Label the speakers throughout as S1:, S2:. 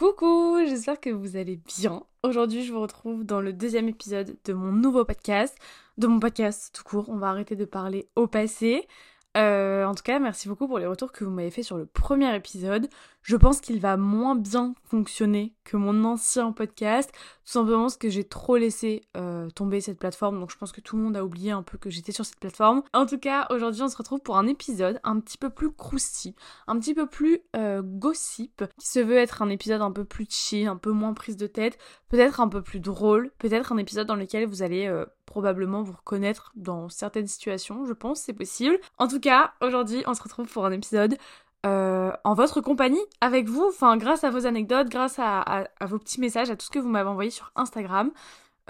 S1: Coucou, j'espère que vous allez bien. Aujourd'hui, je vous retrouve dans le deuxième épisode de mon nouveau podcast, de mon podcast tout court. On va arrêter de parler au passé. Euh, en tout cas, merci beaucoup pour les retours que vous m'avez fait sur le premier épisode. Je pense qu'il va moins bien fonctionner que mon ancien podcast, tout simplement parce que j'ai trop laissé euh, tomber cette plateforme, donc je pense que tout le monde a oublié un peu que j'étais sur cette plateforme. En tout cas, aujourd'hui on se retrouve pour un épisode un petit peu plus crousty, un petit peu plus euh, gossip, qui se veut être un épisode un peu plus chill, un peu moins prise de tête, peut-être un peu plus drôle, peut-être un épisode dans lequel vous allez euh, probablement vous reconnaître dans certaines situations, je pense, c'est possible. En tout cas, aujourd'hui on se retrouve pour un épisode euh, en votre compagnie, avec vous, enfin grâce à vos anecdotes, grâce à, vos petits messages, à tout ce que vous m'avez envoyé sur Instagram.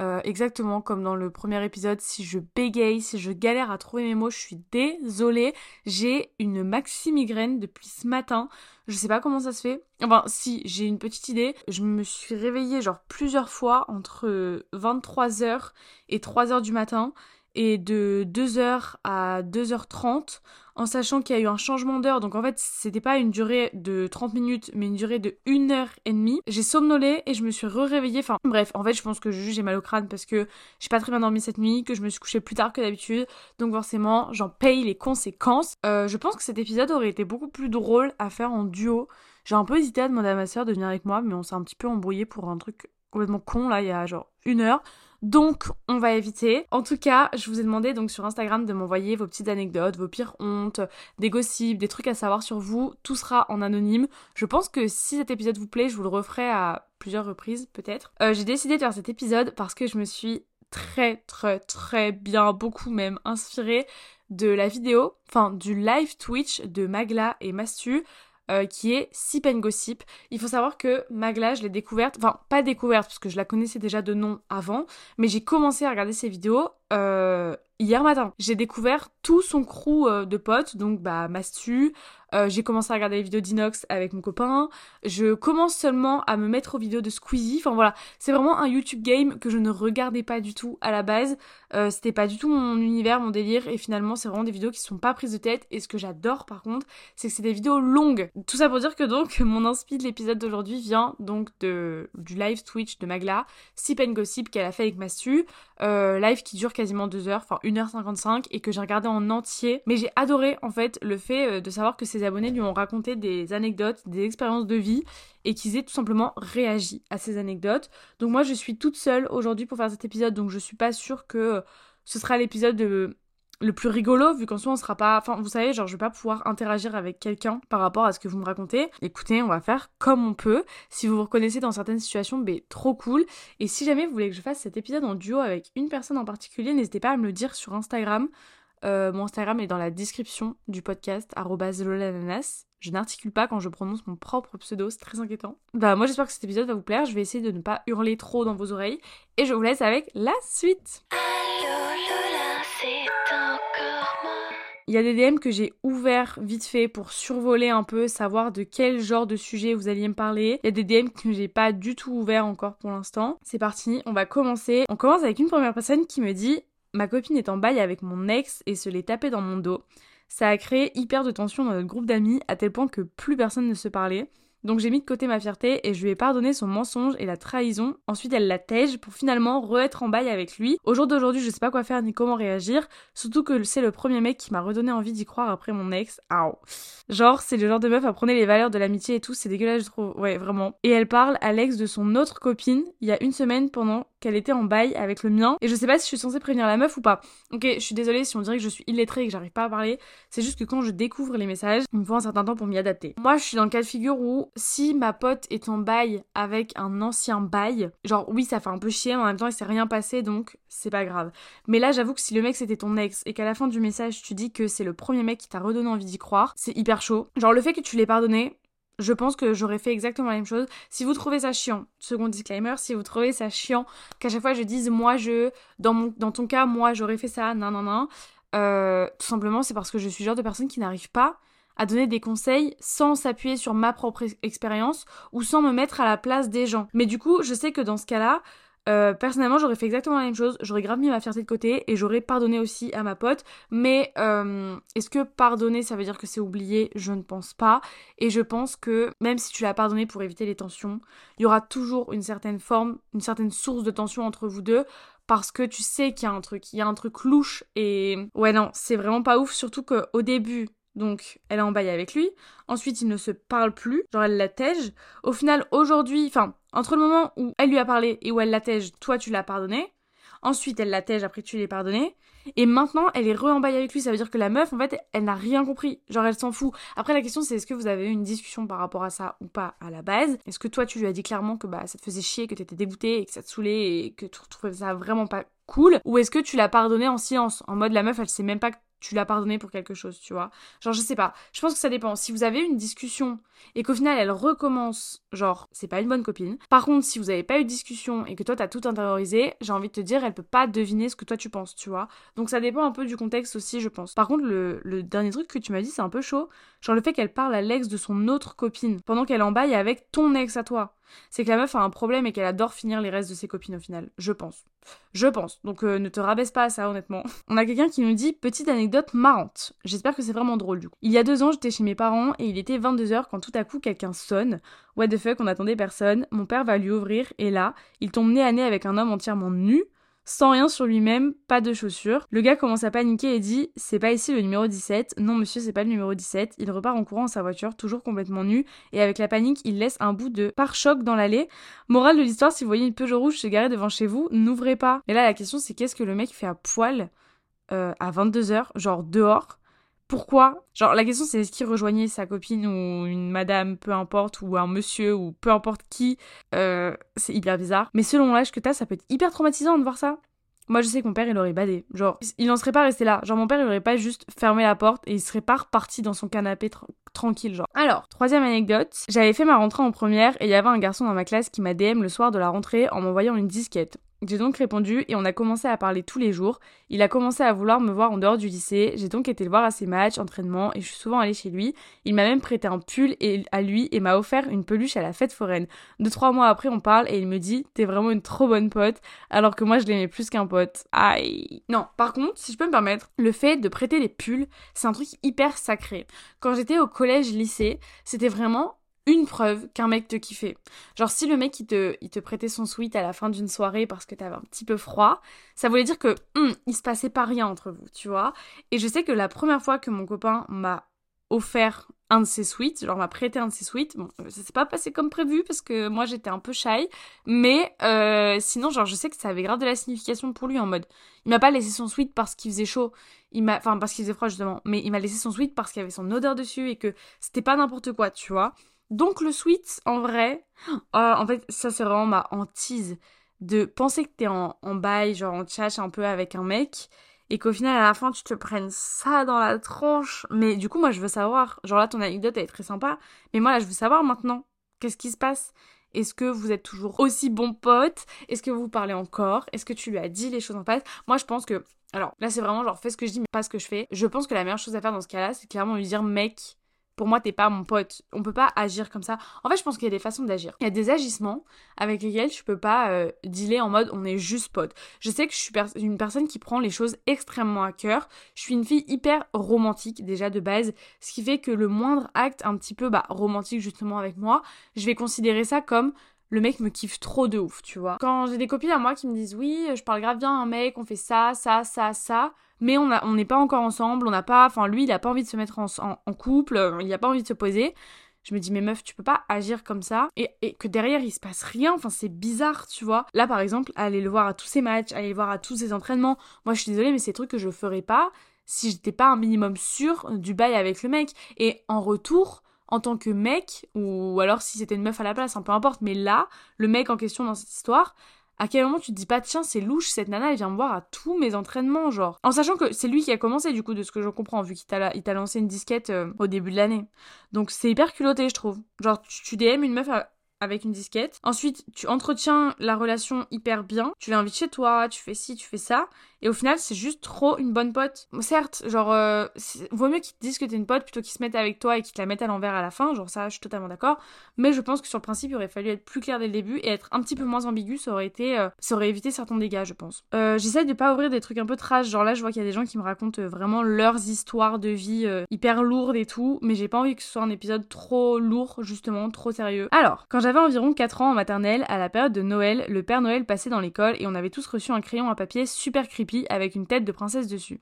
S1: Euh, exactement comme dans le premier épisode, si je bégaye, si je galère à trouver mes mots, je suis désolée. J'ai une maxi migraine depuis ce matin. Je sais pas comment ça se fait. Enfin, si, j'ai une petite idée. Je me suis réveillée genre plusieurs fois entre 23h et 3h du matin et de 2h à 2h30 en sachant qu'il y a eu un changement d'heure. Donc en fait, c'était pas une durée de 30 minutes, mais une durée de 1 heure et demie. J'ai somnolé et je me suis re-réveillée. Enfin bref, en fait, je pense que j'ai mal au crâne parce que j'ai pas très bien dormi cette nuit, que je me suis couchée plus tard que d'habitude. Donc forcément, j'en paye les conséquences. Euh, je pense que cet épisode aurait été beaucoup plus drôle à faire en duo. J'ai un peu hésité à demander à ma soeur de venir avec moi, mais on s'est un petit peu embrouillé pour un truc complètement con là, il y a genre une heure. Donc, on va éviter. En tout cas, je vous ai demandé donc sur Instagram de m'envoyer vos petites anecdotes, vos pires hontes, des gossips, des trucs à savoir sur vous. Tout sera en anonyme. Je pense que si cet épisode vous plaît, je vous le referai à plusieurs reprises peut-être. Euh, j'ai décidé de faire cet épisode parce que je me suis très très très bien, beaucoup même inspirée de la vidéo, enfin du live Twitch de Magla et Mastu euh, qui est Sip Gossip. Il faut savoir que Magla, je l'ai découverte, enfin pas découverte parce que je la connaissais déjà de nom avant, mais j'ai commencé à regarder ses vidéos euh, hier matin. J'ai découvert tout son crew euh, de potes, donc bah Mastu, euh, j'ai commencé à regarder les vidéos d'Inox avec mon copain. Je commence seulement à me mettre aux vidéos de Squeezie. Enfin voilà, c'est vraiment un YouTube game que je ne regardais pas du tout à la base. Euh, c'était pas du tout mon univers, mon délire. Et finalement, c'est vraiment des vidéos qui sont pas prises de tête. Et ce que j'adore par contre, c'est que c'est des vidéos longues. Tout ça pour dire que donc mon inspi de l'épisode d'aujourd'hui vient donc de du live Twitch de Magla, Sip and Gossip qu'elle a fait avec Mastu. Euh, live qui dure quasiment 2 heures, enfin 1h55 et que j'ai regardé en entier. Mais j'ai adoré en fait le fait de savoir que c'est abonnés lui ont raconté des anecdotes, des expériences de vie et qu'ils aient tout simplement réagi à ces anecdotes. Donc moi je suis toute seule aujourd'hui pour faire cet épisode donc je suis pas sûre que ce sera l'épisode le plus rigolo vu qu'en soi on sera pas enfin vous savez genre je vais pas pouvoir interagir avec quelqu'un par rapport à ce que vous me racontez. Écoutez on va faire comme on peut. Si vous vous reconnaissez dans certaines situations ben trop cool. Et si jamais vous voulez que je fasse cet épisode en duo avec une personne en particulier n'hésitez pas à me le dire sur Instagram. Euh, mon Instagram est dans la description du podcast, lolananas. Je n'articule pas quand je prononce mon propre pseudo, c'est très inquiétant. Bah moi j'espère que cet épisode va vous plaire, je vais essayer de ne pas hurler trop dans vos oreilles, et je vous laisse avec la suite Il y a des DM que j'ai ouverts vite fait pour survoler un peu, savoir de quel genre de sujet vous alliez me parler. Il y a des DM que j'ai pas du tout ouverts encore pour l'instant. C'est parti, on va commencer. On commence avec une première personne qui me dit Ma copine est en bail avec mon ex et se l'est tapé dans mon dos. Ça a créé hyper de tension dans notre groupe d'amis à tel point que plus personne ne se parlait. Donc j'ai mis de côté ma fierté et je lui ai pardonné son mensonge et la trahison. Ensuite elle la tège pour finalement re-être en bail avec lui. Au jour d'aujourd'hui je sais pas quoi faire ni comment réagir. Surtout que c'est le premier mec qui m'a redonné envie d'y croire après mon ex. Aouh. Genre c'est le genre de meuf à prendre les valeurs de l'amitié et tout, c'est dégueulasse je trouve. Ouais vraiment. Et elle parle à l'ex de son autre copine il y a une semaine pendant qu'elle était en bail avec le mien. Et je sais pas si je suis censée prévenir la meuf ou pas. Ok, je suis désolée si on dirait que je suis illettrée et que j'arrive pas à parler. C'est juste que quand je découvre les messages, il me faut un certain temps pour m'y adapter. Moi, je suis dans le cas de figure où si ma pote est en bail avec un ancien bail, genre oui, ça fait un peu chier, mais en même temps, il s'est rien passé, donc c'est pas grave. Mais là, j'avoue que si le mec c'était ton ex et qu'à la fin du message, tu dis que c'est le premier mec qui t'a redonné envie d'y croire, c'est hyper chaud. Genre le fait que tu l'aies pardonné, je pense que j'aurais fait exactement la même chose. Si vous trouvez ça chiant, second disclaimer, si vous trouvez ça chiant qu'à chaque fois je dise moi je, dans, mon, dans ton cas, moi j'aurais fait ça, non, non, non, euh, tout simplement c'est parce que je suis le genre de personne qui n'arrive pas à donner des conseils sans s'appuyer sur ma propre expérience ou sans me mettre à la place des gens. Mais du coup, je sais que dans ce cas-là, Euh, personnellement, j'aurais fait exactement la même chose. J'aurais grave mis ma fierté de côté et j'aurais pardonné aussi à ma pote. Mais euh, est-ce que pardonner, ça veut dire que c'est oublié? Je ne pense pas. Et je pense que même si tu l'as pardonné pour éviter les tensions, il y aura toujours une certaine forme, une certaine source de tension entre vous deux parce que tu sais qu'il y a un truc, il y a un truc louche et ouais non, c'est vraiment pas ouf, surtout qu'au début, donc elle est en bail avec lui, ensuite ils ne se parlent plus, genre elle l'attège. Au final, aujourd'hui, enfin, entre le moment où elle lui a parlé et où elle l'attège, toi tu l'as pardonné, ensuite elle l'attège, après tu l'as pardonné, et maintenant elle est re en avec lui, ça veut dire que la meuf, en fait, elle n'a rien compris, genre elle s'en fout. Après la question c'est est-ce que vous avez eu une discussion par rapport à ça ou pas à la base? Est-ce que toi tu lui as dit clairement que bah ça te faisait chier, que t'étais dégoûté et que ça te saoulait et que tu trouvais ça vraiment pas cool? Ou est-ce que tu l'as pardonné en silence, en mode la meuf elle sait même pas tu l'as pardonné pour quelque chose, tu vois. Genre, je sais pas. Je pense que ça dépend. Si vous avez une discussion et qu'au final elle recommence, genre, c'est pas une bonne copine. Par contre, si vous avez pas eu de discussion et que toi t'as tout intériorisé, j'ai envie de te dire, elle peut pas deviner ce que toi tu penses, tu vois. Donc ça dépend un peu du contexte aussi, je pense. Par contre, le, le dernier truc que tu m'as dit, c'est un peu chaud. Genre le fait qu'elle parle à l'ex de son autre copine pendant qu'elle en baille avec ton ex à toi c'est que la meuf a un problème et qu'elle adore finir les restes de ses copines au final. Je pense. Je pense. Donc euh, ne te rabaisse pas à ça, honnêtement. On a quelqu'un qui nous dit Petite anecdote marrante. J'espère que c'est vraiment drôle du coup. Il y a deux ans, j'étais chez mes parents et il était 22h quand tout à coup quelqu'un sonne. What the fuck, on attendait personne. Mon père va lui ouvrir et là, il tombe nez à nez avec un homme entièrement nu sans rien sur lui-même, pas de chaussures. Le gars commence à paniquer et dit C'est pas ici le numéro 17. Non, monsieur, c'est pas le numéro 17. Il repart en courant à sa voiture, toujours complètement nu, et avec la panique, il laisse un bout de pare-choc dans l'allée. Morale de l'histoire si vous voyez une Peugeot rouge se garer devant chez vous, n'ouvrez pas. Et là, la question, c'est qu'est-ce que le mec fait à poil euh, à 22h, genre dehors pourquoi? Genre la question c'est est-ce qu'il rejoignait sa copine ou une madame, peu importe, ou un monsieur, ou peu importe qui? Euh, c'est hyper bizarre. Mais selon l'âge que t'as, ça peut être hyper traumatisant de voir ça. Moi je sais que mon père il aurait badé. Genre il n'en serait pas resté là. Genre mon père il aurait pas juste fermé la porte et il serait pas reparti dans son canapé tranquille genre. Alors, troisième anecdote, j'avais fait ma rentrée en première et il y avait un garçon dans ma classe qui m'a DM le soir de la rentrée en m'envoyant une disquette. J'ai donc répondu et on a commencé à parler tous les jours. Il a commencé à vouloir me voir en dehors du lycée. J'ai donc été le voir à ses matchs, entraînements et je suis souvent allée chez lui. Il m'a même prêté un pull et, à lui et m'a offert une peluche à la fête foraine. Deux trois mois après on parle et il me dit t'es vraiment une trop bonne pote alors que moi je l'aimais plus qu'un pote. Aïe. Non, par contre si je peux me permettre, le fait de prêter des pulls c'est un truc hyper sacré. Quand j'étais au collège lycée c'était vraiment une preuve qu'un mec te kiffait. Genre si le mec il te, il te prêtait son sweat à la fin d'une soirée parce que t'avais un petit peu froid, ça voulait dire que hum, il se passait pas rien entre vous, tu vois. Et je sais que la première fois que mon copain m'a offert un de ses sweats, genre m'a prêté un de ses sweats, bon, ça s'est pas passé comme prévu parce que moi j'étais un peu shy, mais euh, sinon genre je sais que ça avait grave de la signification pour lui en mode, il m'a pas laissé son sweat parce qu'il faisait chaud, il m'a, enfin parce qu'il faisait froid justement, mais il m'a laissé son sweat parce qu'il y avait son odeur dessus et que c'était pas n'importe quoi, tu vois. Donc le sweat, en vrai, euh, en fait, ça c'est vraiment ma hantise de penser que t'es en, en bail, genre en tchatch un peu avec un mec, et qu'au final à la fin tu te prennes ça dans la tronche. Mais du coup moi je veux savoir, genre là ton anecdote elle est très sympa, mais moi là je veux savoir maintenant, qu'est-ce qui se passe? Est-ce que vous êtes toujours aussi bon pote Est-ce que vous parlez encore? Est-ce que tu lui as dit les choses en face? Moi, je pense que. Alors, là, c'est vraiment genre, fais ce que je dis, mais pas ce que je fais. Je pense que la meilleure chose à faire dans ce cas-là, c'est clairement lui dire, mec, pour moi, t'es pas mon pote. On peut pas agir comme ça. En fait, je pense qu'il y a des façons d'agir. Il y a des agissements avec lesquels je peux pas euh, dealer en mode on est juste pote. Je sais que je suis une personne qui prend les choses extrêmement à cœur. Je suis une fille hyper romantique déjà de base, ce qui fait que le moindre acte un petit peu bah, romantique justement avec moi, je vais considérer ça comme le mec me kiffe trop de ouf, tu vois. Quand j'ai des copines à moi qui me disent oui, je parle grave bien à un mec, on fait ça, ça, ça, ça, mais on on n'est pas encore ensemble, on n'a pas, enfin lui il a pas envie de se mettre en, en, couple, euh, il a pas envie de se poser. Je me dis mais meuf tu peux pas agir comme ça et, et que derrière il se passe rien, enfin c'est bizarre tu vois. Là par exemple aller le voir à tous ses matchs, aller le voir à tous ses entraînements, moi je suis désolée mais c'est des trucs que je ferais pas si j'étais pas un minimum sûr du bail avec le mec. Et en retour, en tant que mec, ou alors si c'était une meuf à la place, hein, peu importe, mais là, le mec en question dans cette histoire, à quel moment tu te dis pas tiens c'est louche cette nana elle vient me voir à tous mes entraînements genre. En sachant que c'est lui qui a commencé du coup de ce que je comprends vu qu'il t'a lancé une disquette euh, au début de l'année. Donc c'est hyper culotté je trouve. Genre tu, DM une meuf avec une disquette. Ensuite, tu entretiens la relation hyper bien. Tu l'invites chez toi, tu fais ci, tu fais ça. Et au final, c'est juste trop une bonne pote. Certes, genre, euh, vaut mieux qu'ils te disent que t'es une pote plutôt qu'ils se mettent avec toi et qu'ils te la mettent à l'envers à la fin. Genre, ça, je suis totalement d'accord. Mais je pense que sur le principe, il aurait fallu être plus clair dès le début et être un petit peu moins ambigu. Ça aurait été, euh, ça aurait évité certains dégâts, je pense. Euh, J'essaye de pas ouvrir des trucs un peu trash. Genre là, je vois qu'il y a des gens qui me racontent euh, vraiment leurs histoires de vie hyper lourdes et tout. Mais j'ai pas envie que ce soit un épisode trop lourd, justement, trop sérieux. Alors, quand j'avais environ 4 ans en maternelle, à la période de Noël, le Père Noël passait dans l'école et on avait tous reçu un crayon à papier super creepy avec une tête de princesse dessus.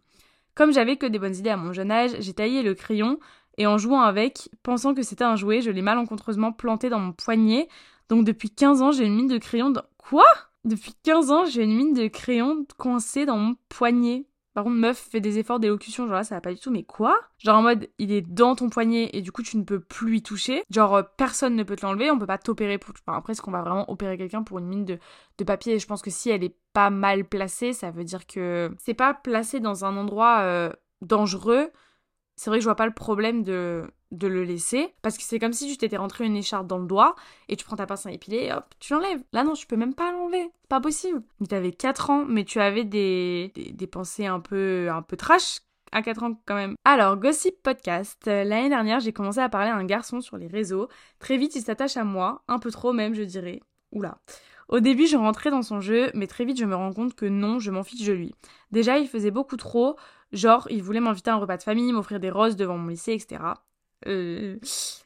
S1: Comme j'avais que des bonnes idées à mon jeune âge, j'ai taillé le crayon et en jouant avec, pensant que c'était un jouet, je l'ai malencontreusement planté dans mon poignet. Donc depuis 15 ans, j'ai une mine de crayon dans... Quoi? Depuis 15 ans, j'ai une mine de crayon coincée dans mon poignet. Par contre, meuf fait des efforts d'élocution, genre là, ça va pas du tout, mais quoi? Genre en mode, il est dans ton poignet et du coup, tu ne peux plus y toucher. Genre, euh, personne ne peut te l'enlever, on peut pas t'opérer pour. Enfin, après, est-ce qu'on va vraiment opérer quelqu'un pour une mine de, de papier? Et je pense que si elle est pas mal placée, ça veut dire que c'est pas placé dans un endroit euh, dangereux. C'est vrai que je vois pas le problème de, de le laisser. Parce que c'est comme si tu t'étais rentré une écharpe dans le doigt et tu prends ta pince à épiler et hop, tu l'enlèves. Là, non, je peux même pas l'enlever. Pas possible. Tu avais 4 ans, mais tu avais des, des, des, pensées un peu, un peu trash à 4 ans quand même. Alors, Gossip Podcast. L'année dernière, j'ai commencé à parler à un garçon sur les réseaux. Très vite, il s'attache à moi. Un peu trop même, je dirais. Oula. Au début, je rentrais dans son jeu, mais très vite, je me rends compte que non, je m'en fiche de lui. Déjà, il faisait beaucoup trop. Genre, il voulait m'inviter à un repas de famille, m'offrir des roses devant mon lycée, etc. Euh...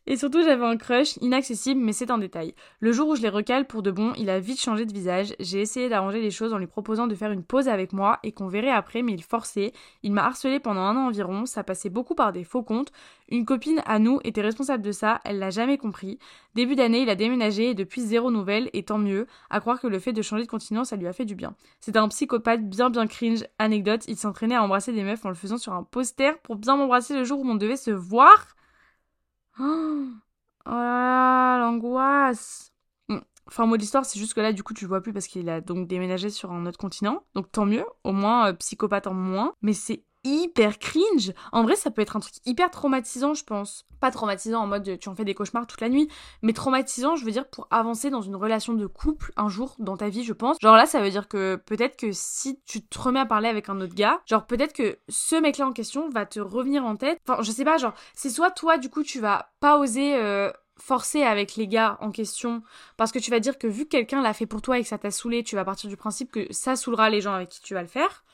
S1: Et surtout, j'avais un crush inaccessible, mais c'est un détail. Le jour où je les recale pour de bon, il a vite changé de visage. J'ai essayé d'arranger les choses en lui proposant de faire une pause avec moi et qu'on verrait après, mais il forçait. Il m'a harcelé pendant un an environ, ça passait beaucoup par des faux comptes. Une copine à nous était responsable de ça, elle l'a jamais compris. Début d'année, il a déménagé et depuis zéro nouvelle, et tant mieux, à croire que le fait de changer de continent, ça lui a fait du bien. C'était un psychopathe bien bien cringe. Anecdote, il s'entraînait à embrasser des meufs en le faisant sur un poster pour bien m'embrasser le jour où on devait se voir. Oh, l'angoisse. Enfin, mot d'histoire, c'est juste que là, du coup, tu le vois plus parce qu'il a donc déménagé sur un autre continent. Donc tant mieux, au moins euh, psychopathe en moins. Mais c'est hyper cringe. En vrai, ça peut être un truc hyper traumatisant, je pense. Pas traumatisant en mode tu en fais des cauchemars toute la nuit, mais traumatisant, je veux dire, pour avancer dans une relation de couple un jour dans ta vie, je pense. Genre là, ça veut dire que peut-être que si tu te remets à parler avec un autre gars, genre peut-être que ce mec-là en question va te revenir en tête. Enfin, je sais pas, genre, c'est soit toi, du coup, tu vas pas oser. Euh, forcer avec les gars en question parce que tu vas dire que vu que quelqu'un l'a fait pour toi et que ça t'a saoulé, tu vas partir du principe que ça saoulera les gens avec qui tu vas le faire.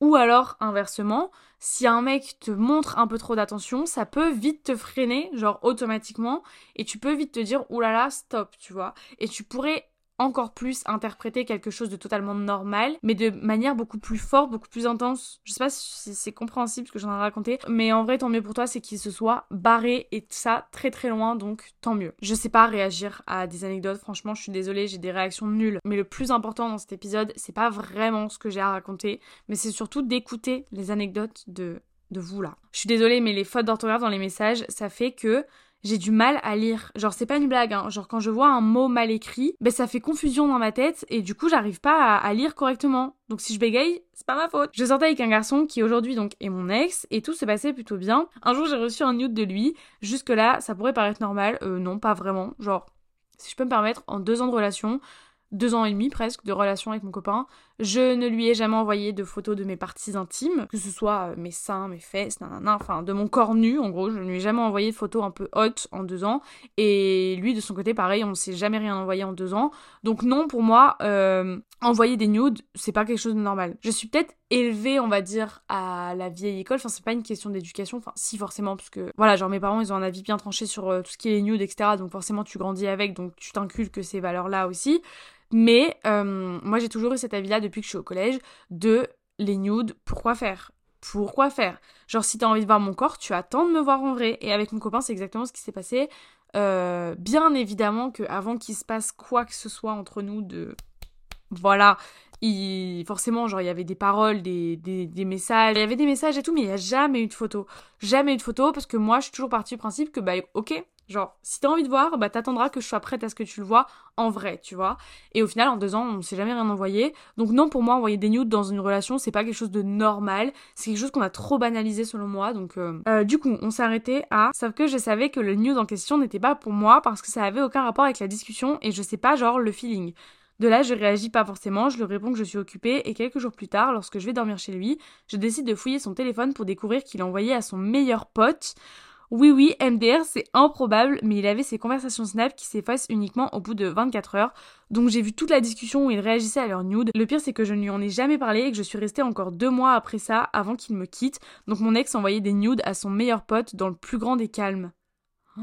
S1: Ou alors, inversement, si un mec te montre un peu trop d'attention, ça peut vite te freiner, genre automatiquement, et tu peux vite te dire, oulala, stop, tu vois. Et tu pourrais encore plus interpréter quelque chose de totalement normal, mais de manière beaucoup plus forte, beaucoup plus intense. Je sais pas si c'est compréhensible ce que j'en ai raconté, mais en vrai, tant mieux pour toi, c'est qu'il se soit barré et ça très très loin, donc tant mieux. Je sais pas réagir à des anecdotes, franchement, je suis désolée, j'ai des réactions nulles. Mais le plus important dans cet épisode, c'est pas vraiment ce que j'ai à raconter, mais c'est surtout d'écouter les anecdotes de de vous là. Je suis désolée, mais les fautes d'orthographe dans les messages, ça fait que j'ai du mal à lire. Genre, c'est pas une blague, hein. Genre, quand je vois un mot mal écrit, ben ça fait confusion dans ma tête et du coup, j'arrive pas à, lire correctement. Donc, si je bégaye, c'est pas ma faute. Je sortais avec un garçon qui aujourd'hui donc est mon ex et tout se passait plutôt bien. Un jour, j'ai reçu un nude de lui. Jusque-là, ça pourrait paraître normal. Euh, non, pas vraiment. Genre, si je peux me permettre, en deux ans de relation, deux ans et demi presque de relation avec mon copain, je ne lui ai jamais envoyé de photos de mes parties intimes, que ce soit euh, mes seins, mes fesses, nanana, enfin de mon corps nu en gros, je ne lui ai jamais envoyé de photos un peu hautes en deux ans. Et lui de son côté pareil, on ne s'est jamais rien envoyé en deux ans. Donc non pour moi, euh, envoyer des nudes, c'est pas quelque chose de normal. Je suis peut-être élevée, on va dire, à la vieille école. Enfin, c'est pas une question d'éducation. Enfin, si, forcément, parce que, voilà, genre, mes parents, ils ont un avis bien tranché sur euh, tout ce qui est nude, etc. Donc, forcément, tu grandis avec, donc tu t'inculques ces valeurs-là aussi. Mais euh, moi, j'ai toujours eu cet avis-là depuis que je suis au collège de les nudes, pourquoi faire? Pourquoi faire? Genre, si t'as envie de voir mon corps, tu attends de me voir en vrai. Et avec mon copain, c'est exactement ce qui s'est passé. Euh, bien évidemment que avant qu'il se passe quoi que ce soit entre nous de voilà il, forcément genre il y avait des paroles des, des, des, messages il y avait des messages et tout mais il n'y a jamais eu de photo jamais eu de photo parce que moi je suis toujours partie du principe que bah ok Genre, si t'as envie de voir, bah t'attendras que je sois prête à ce que tu le vois en vrai, tu vois. Et au final, en deux ans, on s'est jamais rien envoyé. Donc non, pour moi, envoyer des nudes dans une relation, c'est pas quelque chose de normal. C'est quelque chose qu'on a trop banalisé selon moi. Donc euh, euh, du coup, on s'est arrêté à... Sauf que je savais que le nude en question n'était pas pour moi parce que ça avait aucun rapport avec la discussion et je sais pas, genre, le feeling. De là, je réagis pas forcément, je lui réponds que je suis occupée et quelques jours plus tard, lorsque je vais dormir chez lui, je décide de fouiller son téléphone pour découvrir qu'il a envoyé à son meilleur pote. Oui, oui, MDR, c'est improbable, mais il avait ses conversations Snap qui s'effacent uniquement au bout de 24 heures. Donc j'ai vu toute la discussion où il réagissait à leur nude. Le pire, c'est que je ne lui en ai jamais parlé et que je suis restée encore deux mois après ça avant qu'il me quitte. Donc mon ex envoyait des nudes à son meilleur pote dans le plus grand des calmes.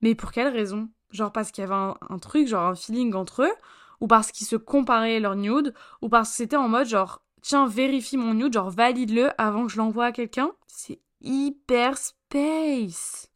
S1: Mais pour quelle raison? Genre parce qu'il y avait un, truc, genre un feeling entre eux, ou parce qu'ils se comparaient leur nude, ou parce que c'était en mode genre, tiens, vérifie mon nude, genre valide-le avant que je l'envoie à quelqu'un? C'est hyper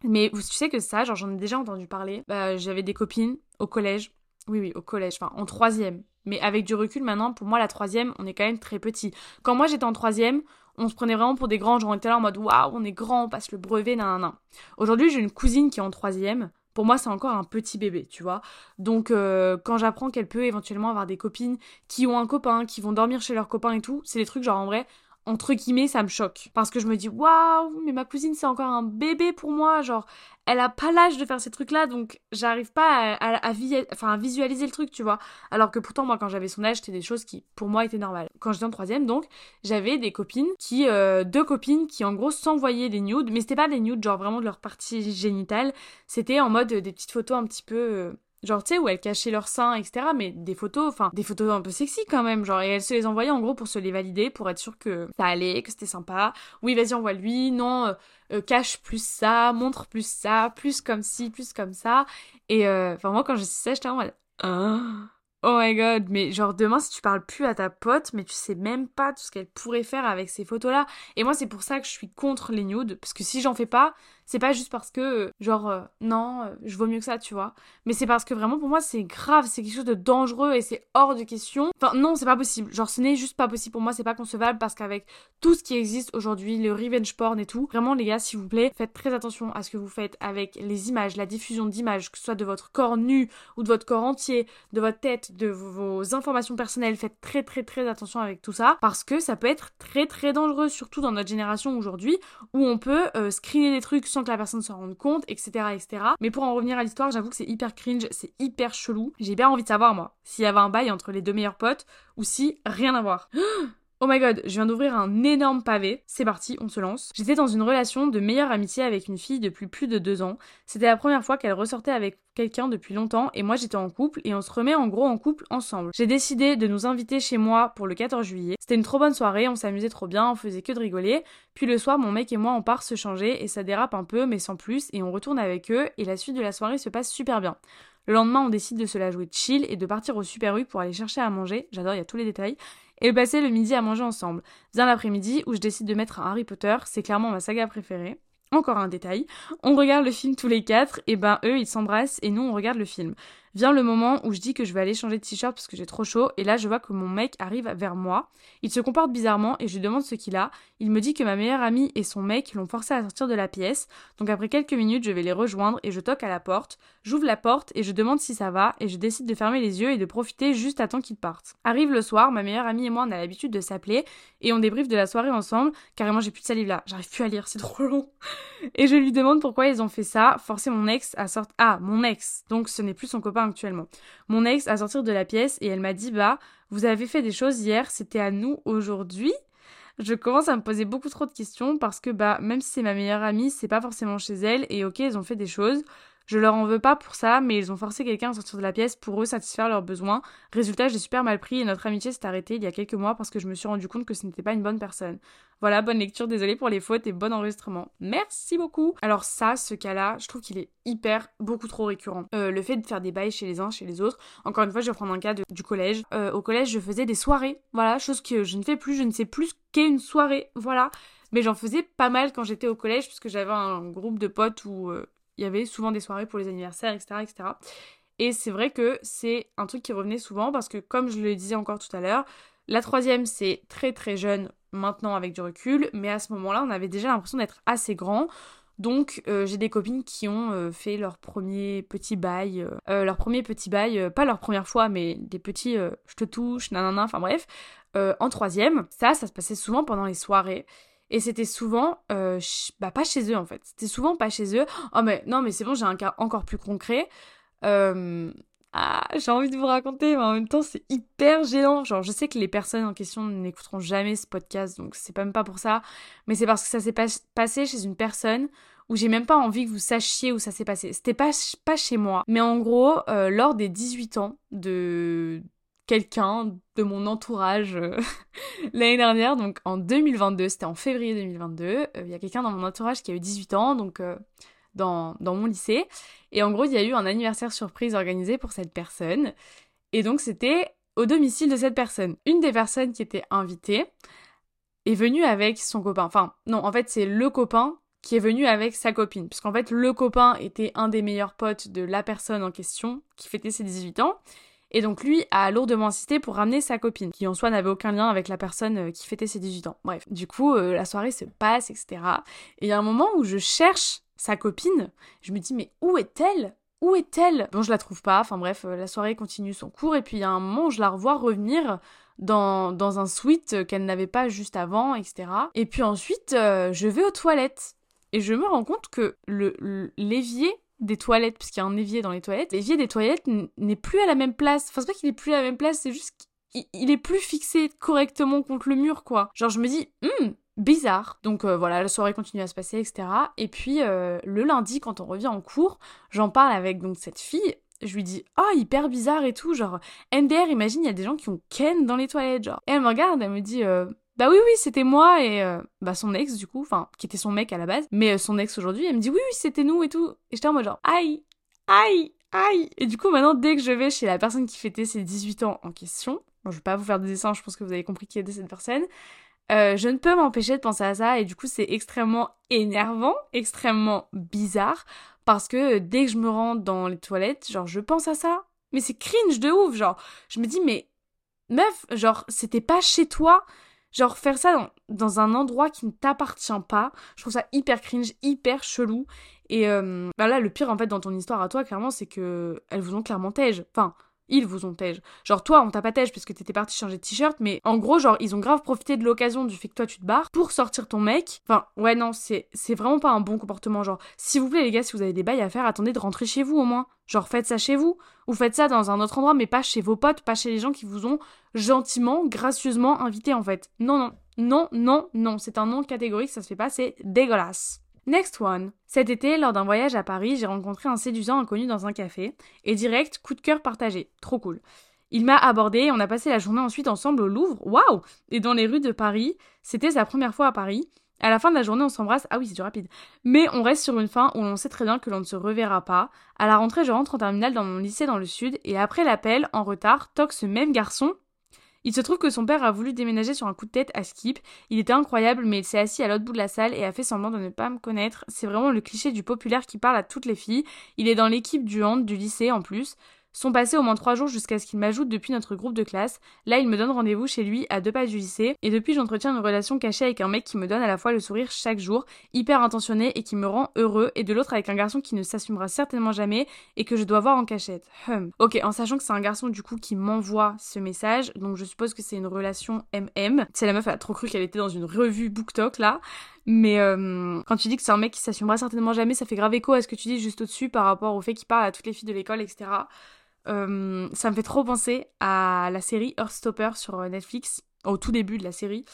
S1: Mais tu sais que ça, genre j'en ai déjà entendu parler. Bah, j'avais des copines au collège. Oui, oui, au collège, enfin en troisième. Mais avec du recul maintenant, pour moi la troisième, on est quand même très petit. Quand moi j'étais en troisième, on se prenait vraiment pour des grands, genre on était là en mode waouh, on est grand, on passe le brevet, nan nan Aujourd'hui, j'ai une cousine qui est en troisième pour moi c'est encore un petit bébé, tu vois. Donc euh, quand j'apprends qu'elle peut éventuellement avoir des copines qui ont un copain, qui vont dormir chez leur copain et tout, c'est des trucs genre en vrai, entre guillemets, ça me choque. Parce que je me dis, waouh, mais ma cousine, c'est encore un bébé pour moi. Genre, elle a pas l'âge de faire ces trucs-là, donc j'arrive pas à, enfin, visualiser le truc, tu vois. Alors que pourtant, moi, quand j'avais son âge, c'était des choses qui, pour moi, étaient normales. Quand j'étais en troisième, donc, j'avais des copines qui, euh, deux copines qui, en gros, s'envoyaient des nudes, mais c'était pas des nudes, genre vraiment de leur partie génitale. C'était en mode des petites photos un petit peu. Euh, Genre, tu sais, où elles cachaient leurs seins, etc. Mais des photos, enfin, des photos un peu sexy quand même. Genre, et elles se les envoyaient en gros pour se les valider, pour être sûr que ça allait, que c'était sympa. Oui, vas-y, envoie-lui. Non, euh, euh, cache plus ça, montre plus ça, plus comme ci, plus comme ça. Et euh, enfin, moi, quand je suis ça, j'étais en mode. Hein Oh my god, mais genre demain si tu parles plus à ta pote, mais tu sais même pas tout ce qu'elle pourrait faire avec ces photos-là. Et moi c'est pour ça que je suis contre les nudes, parce que si j'en fais pas, c'est pas juste parce que genre euh, non, euh, je vaux mieux que ça, tu vois. Mais c'est parce que vraiment pour moi c'est grave, c'est quelque chose de dangereux et c'est hors de question. Enfin non, c'est pas possible. Genre ce n'est juste pas possible pour moi, c'est pas concevable parce qu'avec tout ce qui existe aujourd'hui, le revenge porn et tout, vraiment les gars, s'il vous plaît, faites très attention à ce que vous faites avec les images, la diffusion d'images, que ce soit de votre corps nu ou de votre corps entier, de votre tête de vos informations personnelles, faites très très très attention avec tout ça parce que ça peut être très très dangereux, surtout dans notre génération aujourd'hui où on peut euh, screener des trucs sans que la personne se rende compte, etc. etc. Mais pour en revenir à l'histoire, j'avoue que c'est hyper cringe, c'est hyper chelou. J'ai bien envie de savoir moi s'il y avait un bail entre les deux meilleurs potes ou si rien à voir. Oh my god, je viens d'ouvrir un énorme pavé. C'est parti, on se lance. J'étais dans une relation de meilleure amitié avec une fille depuis plus de deux ans. C'était la première fois qu'elle ressortait avec quelqu'un depuis longtemps et moi j'étais en couple et on se remet en gros en couple ensemble. J'ai décidé de nous inviter chez moi pour le 14 juillet. C'était une trop bonne soirée, on s'amusait trop bien, on faisait que de rigoler. Puis le soir, mon mec et moi on part se changer et ça dérape un peu mais sans plus et on retourne avec eux et la suite de la soirée se passe super bien. Le lendemain, on décide de se la jouer chill et de partir au Super U pour aller chercher à manger. J'adore, il y a tous les détails et passer le midi à manger ensemble. Vient l'après-midi où je décide de mettre un Harry Potter, c'est clairement ma saga préférée. Encore un détail, on regarde le film tous les quatre, et ben eux ils s'embrassent et nous on regarde le film. Vient le moment où je dis que je vais aller changer de t-shirt parce que j'ai trop chaud et là je vois que mon mec arrive vers moi. Il se comporte bizarrement et je lui demande ce qu'il a. Il me dit que ma meilleure amie et son mec l'ont forcé à sortir de la pièce. Donc après quelques minutes je vais les rejoindre et je toque à la porte. J'ouvre la porte et je demande si ça va et je décide de fermer les yeux et de profiter juste à temps qu'ils partent. Arrive le soir, ma meilleure amie et moi on a l'habitude de s'appeler et on débriefe de la soirée ensemble. Carrément j'ai plus de salive là, j'arrive plus à lire, c'est trop long. Et je lui demande pourquoi ils ont fait ça, forcer mon ex à sortir... Ah, mon ex, donc ce n'est plus son copain Mon ex a sortir de la pièce et elle m'a dit bah vous avez fait des choses hier, c'était à nous aujourd'hui. Je commence à me poser beaucoup trop de questions parce que bah même si c'est ma meilleure amie, c'est pas forcément chez elle et ok ils ont fait des choses. Je leur en veux pas pour ça, mais ils ont forcé quelqu'un à sortir de la pièce pour eux satisfaire leurs besoins. Résultat, j'ai super mal pris et notre amitié s'est arrêtée il y a quelques mois parce que je me suis rendu compte que ce n'était pas une bonne personne. Voilà, bonne lecture, désolée pour les fautes et bon enregistrement. Merci beaucoup. Alors ça, ce cas-là, je trouve qu'il est hyper, beaucoup trop récurrent. Euh, le fait de faire des bails chez les uns, chez les autres. Encore une fois, je vais prendre un cas du collège. Euh, au collège, je faisais des soirées. Voilà, chose que je ne fais plus. Je ne sais plus qu'est une soirée. Voilà. Mais j'en faisais pas mal quand j'étais au collège, puisque j'avais un groupe de potes où euh, il y avait souvent des soirées pour les anniversaires, etc. etc. Et c'est vrai que c'est un truc qui revenait souvent parce que, comme je le disais encore tout à l'heure, la troisième, c'est très très jeune maintenant avec du recul, mais à ce moment-là, on avait déjà l'impression d'être assez grand. Donc j'ai des copines qui ont fait leur premier petit bail, leur premier petit bail, pas leur première fois, mais des petits je te touche, nanana, enfin bref, en troisième. Ça, ça se passait souvent pendant les soirées. Et c'était souvent, bah pas chez eux en fait. C'était souvent pas chez eux. Oh mais non mais c'est bon, j'ai un cas encore plus concret. Euh, ah, j'ai envie de vous raconter, mais en même temps, c'est hyper gênant. Genre, je sais que les personnes en question n'écouteront jamais ce podcast, donc c'est même pas pour ça. Mais c'est parce que ça s'est passé chez une personne où j'ai même pas envie que vous sachiez où ça s'est passé. C'était pas, pas chez moi. Mais en gros, euh, lors des 18 ans de quelqu'un de mon entourage euh, l'année dernière, donc en 2022, c'était en février 2022, euh, il y a quelqu'un dans mon entourage qui a eu 18 ans, donc dans, mon lycée. Et en gros, il y a eu un anniversaire surprise organisé pour cette personne. Et donc, c'était au domicile de cette personne. Une des personnes qui était invitée est venue avec son copain. Enfin, non, en fait, c'est le copain qui est venu avec sa copine. Puisqu'en fait, le copain était un des meilleurs potes de la personne en question qui fêtait ses 18 ans. Et donc lui a lourdement insisté pour ramener sa copine, qui en soi n'avait aucun lien avec la personne euh, qui fêtait ses 18 ans. Bref, du coup, euh, la soirée se passe, etc. Et il y a un moment où je cherche sa copine. Je me dis, mais où est-elle? Où est-elle? Bon, je la trouve pas. Enfin bref, euh, la soirée continue son cours. Et puis il y a un moment où je la revois revenir dans, dans un suite qu'elle n'avait pas juste avant, etc. Et puis ensuite, je vais aux toilettes. Et je me rends compte que le l'évier des toilettes, parce qu'il y a un évier dans les toilettes, l'évier des toilettes n'est plus à la même place. Enfin, c'est pas qu'il est plus à la même place, c'est juste qu'il est plus fixé correctement contre le mur, quoi. Genre, je me dis, hum, bizarre. Donc euh, voilà, la soirée continue à se passer, etc. Et puis euh, le lundi, quand on revient en cours, j'en parle avec donc cette fille. Je lui dis ah hyper bizarre et tout genre MDR imagine il y a des gens qui ont ken dans les toilettes genre et elle me regarde elle me dit euh, bah oui oui c'était moi et bah son ex du coup enfin qui était son mec à la base mais son ex aujourd'hui elle me dit oui oui c'était nous et tout et j'étais en mode genre aïe aïe aïe et du coup maintenant dès que je vais chez la personne qui fêtait ses 18 ans en question bon, je vais pas vous faire de dessin je pense que vous avez compris qui était cette personne euh, je ne peux m'empêcher de penser à ça et du coup c'est extrêmement énervant, extrêmement bizarre parce que dès que je me rends dans les toilettes, genre je pense à ça. Mais c'est cringe de ouf, genre je me dis mais meuf, genre c'était pas chez toi. Genre faire ça dans, un endroit qui ne t'appartient pas, je trouve ça hyper cringe, hyper chelou. Et euh, bah là le pire en fait dans ton histoire à toi clairement c'est que elles vous ont clairement tège. Enfin ils vous ont tège. Genre toi, on t'a pas tège parce que t'étais parti changer de t-shirt, mais en gros, genre, ils ont grave profité de l'occasion du fait que toi tu te barres pour sortir ton mec. Enfin, ouais, non, c'est, c'est vraiment pas un bon comportement. Genre, s'il vous plaît, les gars, si vous avez des bails à faire, attendez de rentrer chez vous au moins. Genre, faites ça chez vous. Ou faites ça dans un autre endroit, mais pas chez vos potes, pas chez les gens qui vous ont gentiment, gracieusement invité en fait. Non, non, non, non, non. C'est un nom catégorique, ça se fait pas, c'est dégueulasse. Next one. Cet été, lors d'un voyage à Paris, j'ai rencontré un séduisant inconnu dans un café, et direct, coup de cœur partagé. Trop cool. Il m'a abordé et on a passé la journée ensuite ensemble au Louvre. Waouh Et dans les rues de Paris. C'était sa première fois à Paris. À la fin de la journée, on s'embrasse. Ah oui, c'est du rapide. Mais on reste sur une fin où l'on sait très bien que l'on ne se reverra pas. À la rentrée, je rentre en terminale dans mon lycée dans le sud et après l'appel, en retard, toque ce même garçon il se trouve que son père a voulu déménager sur un coup de tête à Skip. Il était incroyable, mais il s'est assis à l'autre bout de la salle et a fait semblant de ne pas me connaître. C'est vraiment le cliché du populaire qui parle à toutes les filles. Il est dans l'équipe du hand du lycée en plus sont passés au moins trois jours jusqu'à ce qu'il m'ajoute depuis notre groupe de classe. Là, il me donne rendez-vous chez lui à deux pas du lycée. Et depuis, j'entretiens une relation cachée avec un mec qui me donne à la fois le sourire chaque jour, hyper intentionné et qui me rend heureux, et de l'autre avec un garçon qui ne s'assumera certainement jamais et que je dois voir en cachette. Hum. Ok, en sachant que c'est un garçon du coup qui m'envoie ce message, donc je suppose que c'est une relation MM. C'est la meuf, elle a trop cru qu'elle était dans une revue BookTok là. Mais euh, quand tu dis que c'est un mec qui s'assumera certainement jamais, ça fait grave écho à ce que tu dis juste au-dessus par rapport au fait qu'il parle à toutes les filles de l'école, etc. Euh, ça me fait trop penser à la série Earthstopper sur euh, Netflix, au tout début de la série,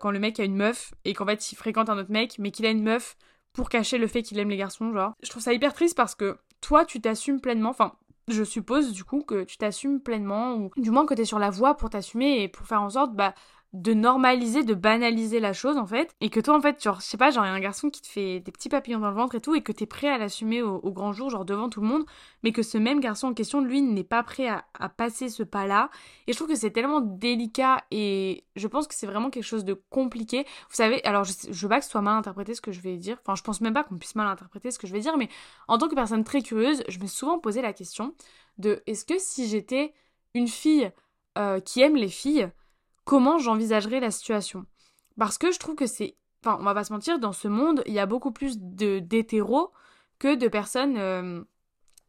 S1: quand le mec a une meuf et qu'en fait il fréquente un autre mec, mais qu'il a une meuf pour cacher le fait qu'il aime les garçons, genre. Je trouve ça hyper triste parce que toi tu t'assumes pleinement, enfin je suppose du coup que tu t'assumes pleinement, ou du moins que t'es sur la voie pour t'assumer et pour faire en sorte bah, de normaliser, de banaliser la chose en fait, et que toi en fait, genre, je sais pas, genre, y a un garçon qui te fait des petits papillons dans le ventre et tout, et que t'es prêt à l'assumer au, grand jour, genre devant tout le monde, mais que ce même garçon en question, lui, n'est pas prêt à, passer ce pas-là. Et je trouve que c'est tellement délicat, et je pense que c'est vraiment quelque chose de compliqué. Vous savez, alors je, je veux pas que ce soit mal interprété ce que je vais dire, enfin, je pense même pas qu'on puisse mal interpréter ce que je vais dire, mais en tant que personne très curieuse, je me suis souvent posé la question de est-ce que si j'étais une fille euh, qui aime les filles, comment j'envisagerais la situation. Parce que je trouve que c'est enfin, on va pas se mentir, dans ce monde, il y a beaucoup plus d'hétéros que de personnes euh,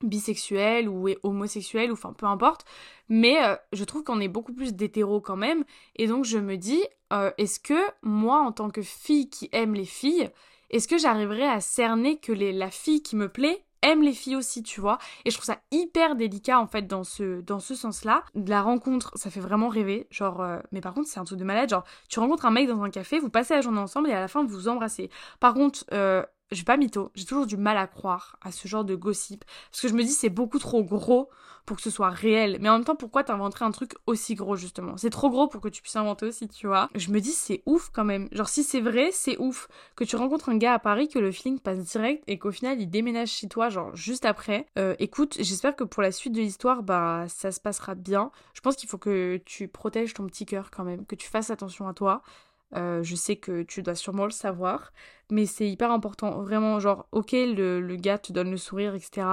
S1: bisexuelles ou homosexuelles, ou enfin peu importe. Mais euh, je trouve qu'on est beaucoup plus d'hétéros quand même. Et donc je me dis, euh, est-ce que moi, en tant que fille qui aime les filles, est-ce que j'arriverai à cerner que la fille qui me plaît aime les filles aussi, tu vois. Et je trouve ça hyper délicat en fait dans ce, dans ce sens-là. De la rencontre, ça fait vraiment rêver. Genre, mais par contre, c'est un truc de malade. Genre, tu rencontres un mec dans un café, vous passez la journée ensemble et à la fin, vous vous embrassez. Par contre, j'ai pas mytho, j'ai toujours du mal à croire à ce genre de gossip parce que je me dis c'est beaucoup trop gros pour que ce soit réel. Mais en même temps, pourquoi t'inventerais un truc aussi gros justement? C'est trop gros pour que tu puisses inventer aussi, tu vois? Je me dis c'est ouf quand même. Genre si c'est vrai, c'est ouf que tu rencontres un gars à Paris que le feeling passe direct et qu'au final il déménage chez toi genre juste après. Euh, écoute, j'espère que pour la suite de l'histoire, bah ça se passera bien. Je pense qu'il faut que tu protèges ton petit cœur quand même, que tu fasses attention à toi. Euh, je sais que tu dois sûrement le savoir, mais c'est hyper important. Vraiment, genre, ok, le, gars te donne le sourire, etc.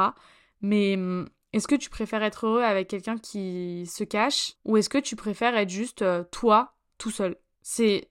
S1: Mais hum, est-ce que tu préfères être heureux avec quelqu'un qui se cache ou est-ce que tu préfères être juste euh, toi, tout seul? C'est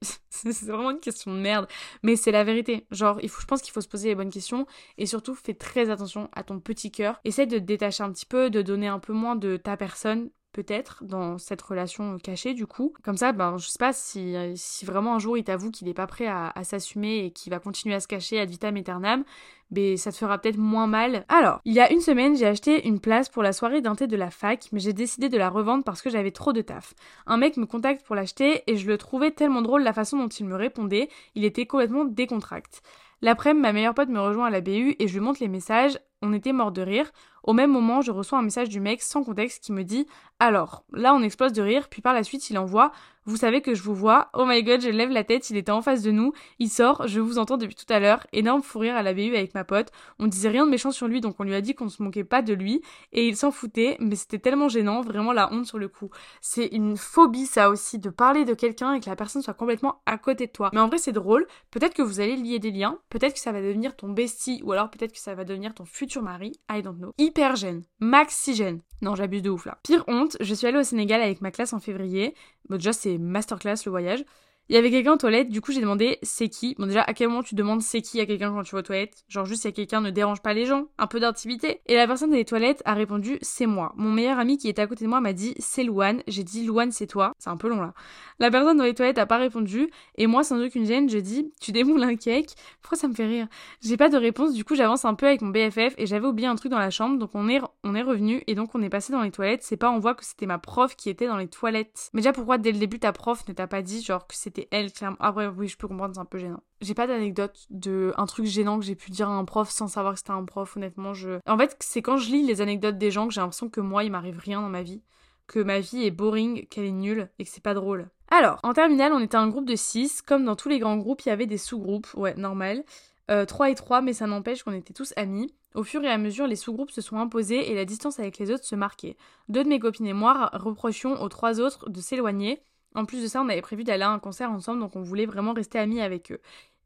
S1: vraiment une question de merde, mais c'est la vérité. Genre, il faut, je pense qu'il faut se poser les bonnes questions et surtout fais très attention à ton petit cœur. Essaie de te détacher un petit peu, de donner un peu moins de ta personne peut-être dans cette relation cachée du coup. Comme ça, ben je sais pas si, si vraiment un jour il t'avoue qu'il est pas prêt à, s'assumer et qu'il va continuer à se cacher ad vitam aeternam, mais ça te fera peut-être moins mal. Alors, il y a une semaine, j'ai acheté une place pour la soirée d'un thé de la fac, mais j'ai décidé de la revendre parce que j'avais trop de taf. Un mec me contacte pour l'acheter et je le trouvais tellement drôle la façon dont il me répondait, il était complètement décontracté. L'après-midi, ma meilleure pote me rejoint à la BU et je lui montre les messages. On était mort de rire. Au même moment, je reçois un message du mec sans contexte qui me dit Alors, là on explose de rire, puis par la suite il envoie Vous savez que je vous vois, oh my god, je lève la tête, il était en face de nous, il sort, je vous entends depuis tout à l'heure, énorme fou rire à la BU avec ma pote, on disait rien de méchant sur lui donc on lui a dit qu'on se moquait pas de lui, et il s'en foutait, mais c'était tellement gênant, vraiment la honte sur le coup. C'est une phobie ça aussi, de parler de quelqu'un et que la personne soit complètement à côté de toi. Mais en vrai c'est drôle, peut-être que vous allez lier des liens, peut-être que ça va devenir ton bestie, ou alors peut-être que ça va devenir ton futur mari, I don't know. Hyper gêne, maxi gêne. Non, j'abuse de ouf là. Pire honte, je suis allée au Sénégal avec ma classe en février. Bon, déjà, c'est masterclass le voyage. Il y avait quelqu'un aux toilettes, du coup j'ai demandé c'est qui? Bon déjà à quel moment tu demandes c'est qui à quelqu'un quand tu vas aux toilettes? Genre juste si quelqu'un ne dérange pas les gens, un peu d'intimité. Et la personne des toilettes a répondu c'est moi. Mon meilleur ami qui était à côté de moi m'a dit c'est Louane. J'ai dit Louane c'est toi. C'est un peu long là. La personne dans les toilettes a pas répondu et moi sans aucune gêne je dis tu démoules un cake? Pourquoi ça me fait rire? J'ai pas de réponse du coup j'avance un peu avec mon BFF et j'avais oublié un truc dans la chambre donc on est on est revenu et donc on est passé dans les toilettes. C'est pas on voit que c'était ma prof qui était dans les toilettes. Mais déjà pourquoi dès le début ta prof ne t'a pas dit genre que c'était elle qui après, oui, je peux comprendre, c'est un peu gênant. J'ai pas d'anecdote de un truc gênant que j'ai pu dire à un prof sans savoir que c'était un prof, honnêtement. Je... En fait, c'est quand je lis les anecdotes des gens que j'ai l'impression que moi, il m'arrive rien dans ma vie. Que ma vie est boring, qu'elle est nulle et que c'est pas drôle. Alors, en terminale, on était un groupe de 6. Comme dans tous les grands groupes, il y avait des sous-groupes. Ouais, normal. Euh, 3 et 3, mais ça n'empêche qu'on était tous amis. Au fur et à mesure, les sous-groupes se sont imposés et la distance avec les autres se marquait. Deux de mes copines et moi reprochions aux trois autres de s'éloigner, en plus de ça, on avait prévu d'aller à un concert ensemble, donc on voulait vraiment rester amis avec eux.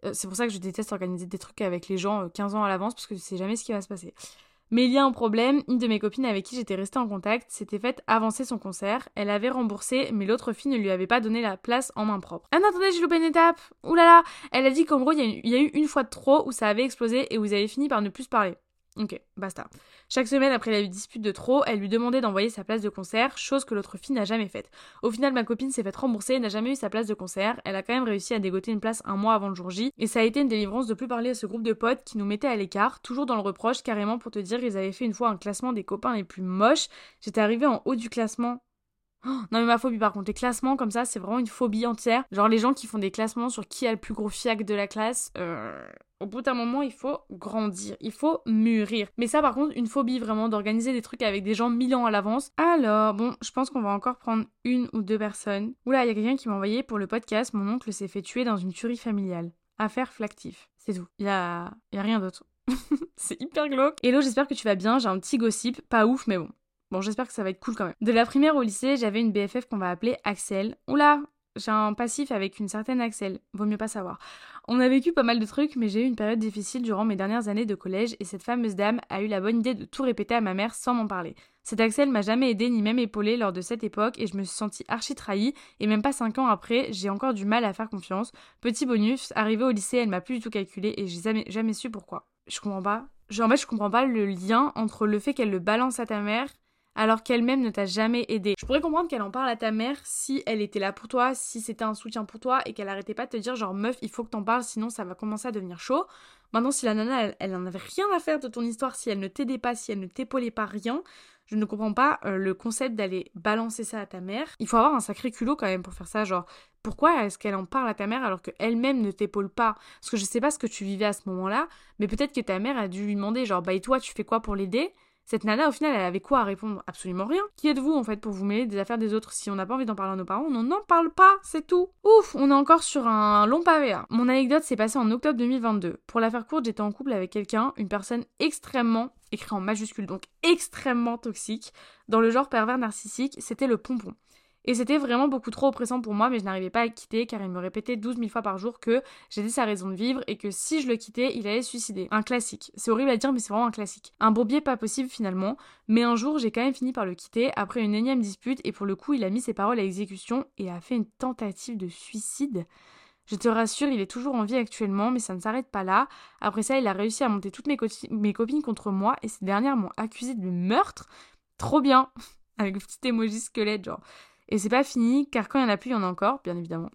S1: Euh, c'est pour ça que je déteste organiser des trucs avec les gens 15 euh, ans à l'avance, parce que je sais jamais ce qui va se passer. Mais il y a un problème, une de mes copines avec qui j'étais restée en contact s'était faite avancer son concert, elle avait remboursé, mais l'autre fille ne lui avait pas donné la place en main propre. Ah non, attendez, j'ai loupé une étape Oulala Elle a dit qu'en gros, il y, a eu une fois de trop où ça avait explosé et vous avez fini par ne plus se parler. Ok, basta. Chaque semaine, après la dispute de trop, elle lui demandait d'envoyer sa place de concert, chose que l'autre fille n'a jamais faite. Au final, ma copine s'est faite rembourser et n'a jamais eu sa place de concert. Elle a quand même réussi à dégoter une place un mois avant le jour J. Et ça a été une délivrance de plus parler à ce groupe de potes qui nous mettait à l'écart, toujours dans le reproche, carrément pour te dire qu'ils avaient fait une fois un classement des copains les plus moches. J'étais arrivée en haut du classement Non mais ma phobie par contre, les classements comme ça, c'est vraiment une phobie entière. Genre les gens qui font des classements sur qui a le plus gros fiac de la classe, euh, au bout d'un moment, il faut grandir, il faut mûrir. Mais ça par contre, une phobie vraiment d'organiser des trucs avec des gens mille ans à l'avance. Alors, bon, je pense qu'on va encore prendre une ou deux personnes. Oula, il y a quelqu'un qui m'a envoyé pour le podcast, mon oncle s'est fait tuer dans une tuerie familiale. Affaire flactif. C'est tout. Il y a... y a rien d'autre. c'est hyper glauque. Hello, j'espère que tu vas bien. J'ai un petit gossip, pas ouf, mais bon. Bon, j'espère que ça va être cool quand même. De la primaire au lycée, j'avais une BFF qu'on va appeler Axel. Oula, j'ai un passif avec une certaine Axel, vaut mieux pas savoir. On a vécu pas mal de trucs, mais j'ai eu une période difficile durant mes dernières années de collège et cette fameuse dame a eu la bonne idée de tout répéter à ma mère sans m'en parler. Cet Axel m'a jamais aidé ni même épaulé lors de cette époque et je me suis sentie archi trahie et même pas 5 ans après, j'ai encore du mal à faire confiance. Petit bonus, arrivé au lycée, elle m'a plus du tout calculé et j'ai jamais, jamais su pourquoi. Je comprends pas. En fait, je comprends pas le lien entre le fait qu'elle le balance à ta mère alors qu'elle-même ne t'a jamais aidé. Je pourrais comprendre qu'elle en parle à ta mère si elle était là pour toi, si c'était un soutien pour toi et qu'elle arrêtait pas de te dire genre meuf, il faut que t'en parles sinon ça va commencer à devenir chaud. Maintenant, si la nana, elle, en avait rien à faire de ton histoire, si elle ne t'aidait pas, si elle ne t'épaulait pas, rien, je ne comprends pas euh, le concept d'aller balancer ça à ta mère. Il faut avoir un sacré culot quand même pour faire ça. Genre, pourquoi est-ce qu'elle en parle à ta mère alors qu'elle-même ne t'épaule pas? Parce que je sais pas ce que tu vivais à ce moment-là, mais peut-être que ta mère a dû lui demander, genre, bah et toi, tu fais quoi pour l'aider? Cette nana, au final, elle avait quoi à répondre? Absolument rien. Qui êtes-vous, en fait, pour vous mêler des affaires des autres? Si on n'a pas envie d'en parler à nos parents, on n'en parle pas, c'est tout. Ouf, on est encore sur un long pavé. Mon anecdote s'est passée en octobre 2022. Pour la faire courte, j'étais en couple avec quelqu'un, une personne extrêmement, écrit en majuscule, donc extrêmement toxique, dans le genre pervers narcissique, c'était le pompon. Et c'était vraiment beaucoup trop oppressant pour moi, mais je n'arrivais pas à le quitter car il me répétait 12 000 fois par jour que j'étais sa raison de vivre et que si je le quittais, il allait se suicider. Un classique. C'est horrible à dire, mais c'est vraiment un classique. Un bourbier pas possible finalement, mais un jour j'ai quand même fini par le quitter après une énième dispute et pour le coup il a mis ses paroles à exécution et a fait une tentative de suicide. Je te rassure, il est toujours en vie actuellement, mais ça ne s'arrête pas là. Après ça, il a réussi à monter toutes mes, copines contre moi et ces dernières m'ont accusé de meurtre. Trop bien Avec un petit émoji squelette, genre. Et c'est pas fini, car quand il y en a plus, il y en a encore, bien évidemment.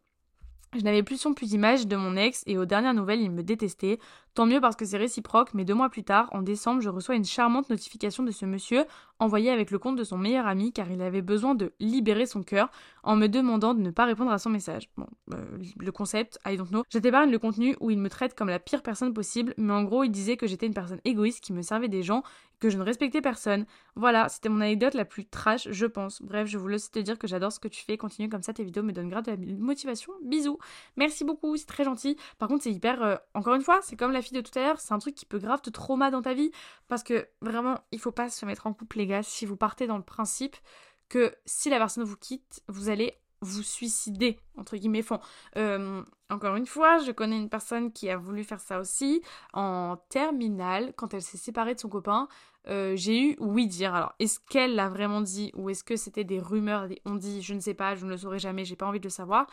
S1: Je n'avais plus son plus d'image de mon ex et aux dernières nouvelles, il me détestait. Tant mieux parce que c'est réciproque, mais deux mois plus tard, en décembre, je reçois une charmante notification de ce monsieur envoyé avec le compte de son meilleur ami car il avait besoin de libérer son cœur en me demandant de ne pas répondre à son message. Bon, euh, le concept, I don't know. Je t'épargne le contenu où il me traite comme la pire personne possible, mais en gros, il disait que j'étais une personne égoïste qui me servait des gens je ne respectais personne. Voilà, c'était mon anecdote la plus trash, je pense. Bref, je voulais aussi te dire que j'adore ce que tu fais. Continue comme ça, tes vidéos me donnent grave de la motivation. Bisous. Merci beaucoup, c'est très gentil. Par contre, c'est hyper. Euh, encore une fois, c'est comme la fille de tout à l'heure, c'est un truc qui peut grave te trauma dans ta vie. Parce que vraiment, il faut pas se mettre en couple, les gars, si vous partez dans le principe que si la personne vous quitte, vous allez vous suicider, entre guillemets, fond. Euh, encore une fois, je connais une personne qui a voulu faire ça aussi en terminale, quand elle s'est séparée de son copain. Euh, j'ai eu oui dire. Alors, est-ce qu'elle l'a vraiment dit ou est-ce que c'était des rumeurs, des on dit, je ne sais pas, je ne le saurai jamais, j'ai pas envie de le savoir.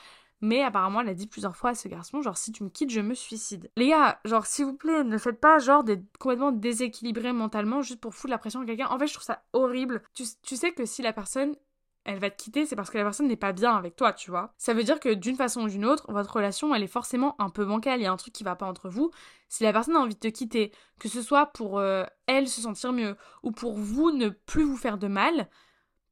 S1: Mais apparemment, elle a dit plusieurs fois à ce garçon, genre, si tu me quittes, je me suicide. Les gars, genre, s'il vous plaît, ne faites pas, genre, d'être complètement déséquilibré mentalement juste pour foutre la pression à quelqu'un. En fait, je trouve ça horrible. Tu, tu sais que si la personne, elle va te quitter, c'est parce que la personne n'est pas bien avec toi, tu vois. Ça veut dire que d'une façon ou d'une autre, votre relation, elle est forcément un peu bancale, il y a un truc qui va pas entre vous. Si la personne a envie de te quitter, que ce soit pour euh, elle se sentir mieux ou pour vous ne plus vous faire de mal,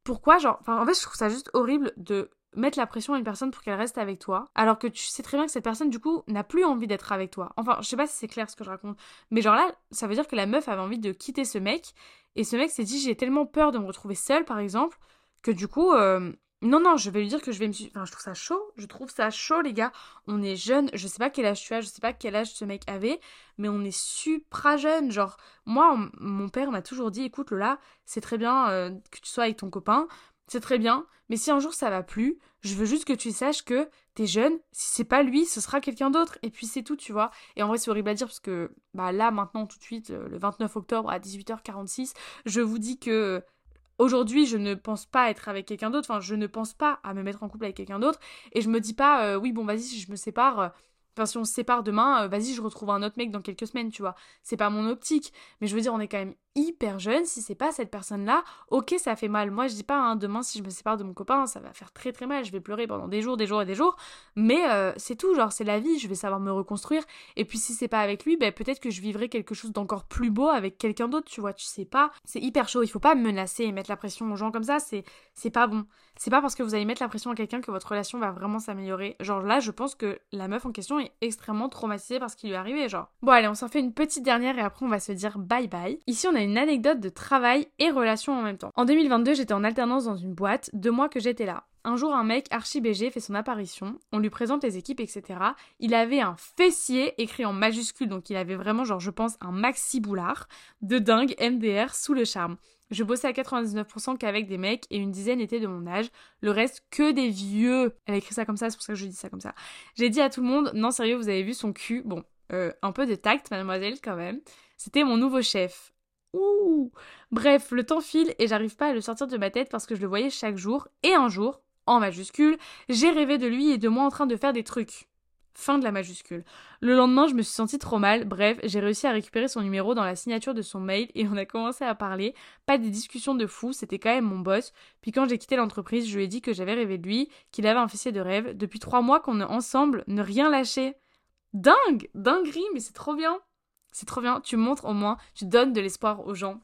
S1: pourquoi, genre, enfin, en fait, je trouve ça juste horrible de mettre la pression à une personne pour qu'elle reste avec toi, alors que tu sais très bien que cette personne, du coup, n'a plus envie d'être avec toi. Enfin, je sais pas si c'est clair ce que je raconte, mais genre là, ça veut dire que la meuf avait envie de quitter ce mec, et ce mec s'est dit, j'ai tellement peur de me retrouver seule, par exemple, que du coup, euh, non, non, je vais lui dire que je vais me... Enfin, je trouve ça chaud, je trouve ça chaud, les gars. On est jeunes, je sais pas quel âge tu as, je sais pas quel âge ce mec avait, mais on est supra jeune. Genre, moi, mon père m'a toujours dit, écoute, Lola, c'est très bien euh, que tu sois avec ton copain, c'est très bien, mais si un jour ça va plus, je veux juste que tu saches que t'es jeune, si c'est pas lui, ce sera quelqu'un d'autre, et puis c'est tout, tu vois. Et en vrai, c'est horrible à dire parce que, bah là, maintenant, tout de suite, le 29 octobre à 18h46, je vous dis que aujourd'hui, je ne pense pas être avec quelqu'un d'autre, enfin, je ne pense pas à me mettre en couple avec quelqu'un d'autre, et je me dis pas, euh, oui, bon, vas-y, si je me sépare, euh, Enfin, si on se sépare demain, euh, vas-y, je retrouve un autre mec dans quelques semaines, tu vois. C'est pas mon optique. Mais je veux dire, on est quand même hyper jeune. Si c'est pas cette personne-là, ok, ça fait mal. Moi, je dis pas, hein, demain, si je me sépare de mon copain, ça va faire très très mal. Je vais pleurer pendant des jours, des jours et des jours. Mais euh, c'est tout, genre, c'est la vie. Je vais savoir me reconstruire. Et puis, si c'est pas avec lui, ben, peut-être que je vivrai quelque chose d'encore plus beau avec quelqu'un d'autre, tu vois. Tu sais pas. C'est hyper chaud. Il faut pas menacer et mettre la pression aux gens comme ça. C'est, pas bon. C'est pas parce que vous allez mettre la pression à quelqu'un que votre relation va vraiment s'améliorer. Genre là, je pense que la meuf en question est extrêmement traumatisée par ce qui lui est arrivé, genre. Bon, allez, on s'en fait une petite dernière et après on va se dire bye bye. Ici, on a anecdote de travail et relation en même temps. En 2022, j'étais en alternance dans une boîte, deux mois que j'étais là. Un jour, un mec archi BG fait son apparition, on lui présente les équipes, etc. Il avait un fessier écrit en majuscule, donc il avait vraiment, genre, je pense, un maxi boulard de dingue MDR sous le charme. Je bossais à 99% qu'avec des mecs et une dizaine étaient de mon âge. Le reste, que des vieux. Elle a écrit ça comme ça, c'est pour ça que je dis ça comme ça. J'ai dit à tout le monde, non sérieux, vous avez vu son cul? Bon, euh, un peu de tact, mademoiselle, quand même. C'était mon nouveau chef. Ouh Bref, le temps file et j'arrive pas à le sortir de ma tête parce que je le voyais chaque jour. Et un jour, en majuscule, j'ai rêvé de lui et de moi en train de faire des trucs. Fin de la majuscule. Le lendemain, je me suis sentie trop mal. Bref, j'ai réussi à récupérer son numéro dans la signature de son mail et on a commencé à parler. Pas des discussions de fou, c'était quand même mon boss. Puis quand j'ai quitté l'entreprise, je lui ai dit que j'avais rêvé de lui, qu'il avait un fessier de rêve. Depuis trois mois qu'on est ensemble, ne rien lâcher. Dingue Dinguerie, mais c'est trop bien C'est trop bien, tu montres au moins, tu donnes de l'espoir aux gens.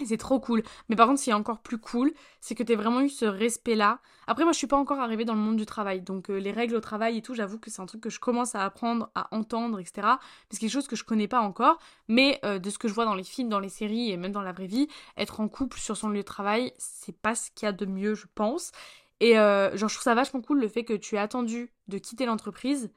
S1: Et c'est trop cool. Mais par contre, ce qui est encore plus cool, c'est que t'aies vraiment eu ce respect-là. Après, moi, je suis pas encore arrivée dans le monde du travail. Donc, euh, les règles au travail et tout, j'avoue que c'est un truc que je commence à apprendre, à entendre, etc. C'est quelque chose que je connais pas encore. Mais euh, de ce que je vois dans les films, dans les séries et même dans la vraie vie, être en couple sur son lieu de travail, c'est pas ce qu'il y a de mieux, je pense. Et euh, genre, je trouve ça vachement cool le fait que tu aies attendu de quitter l'entreprise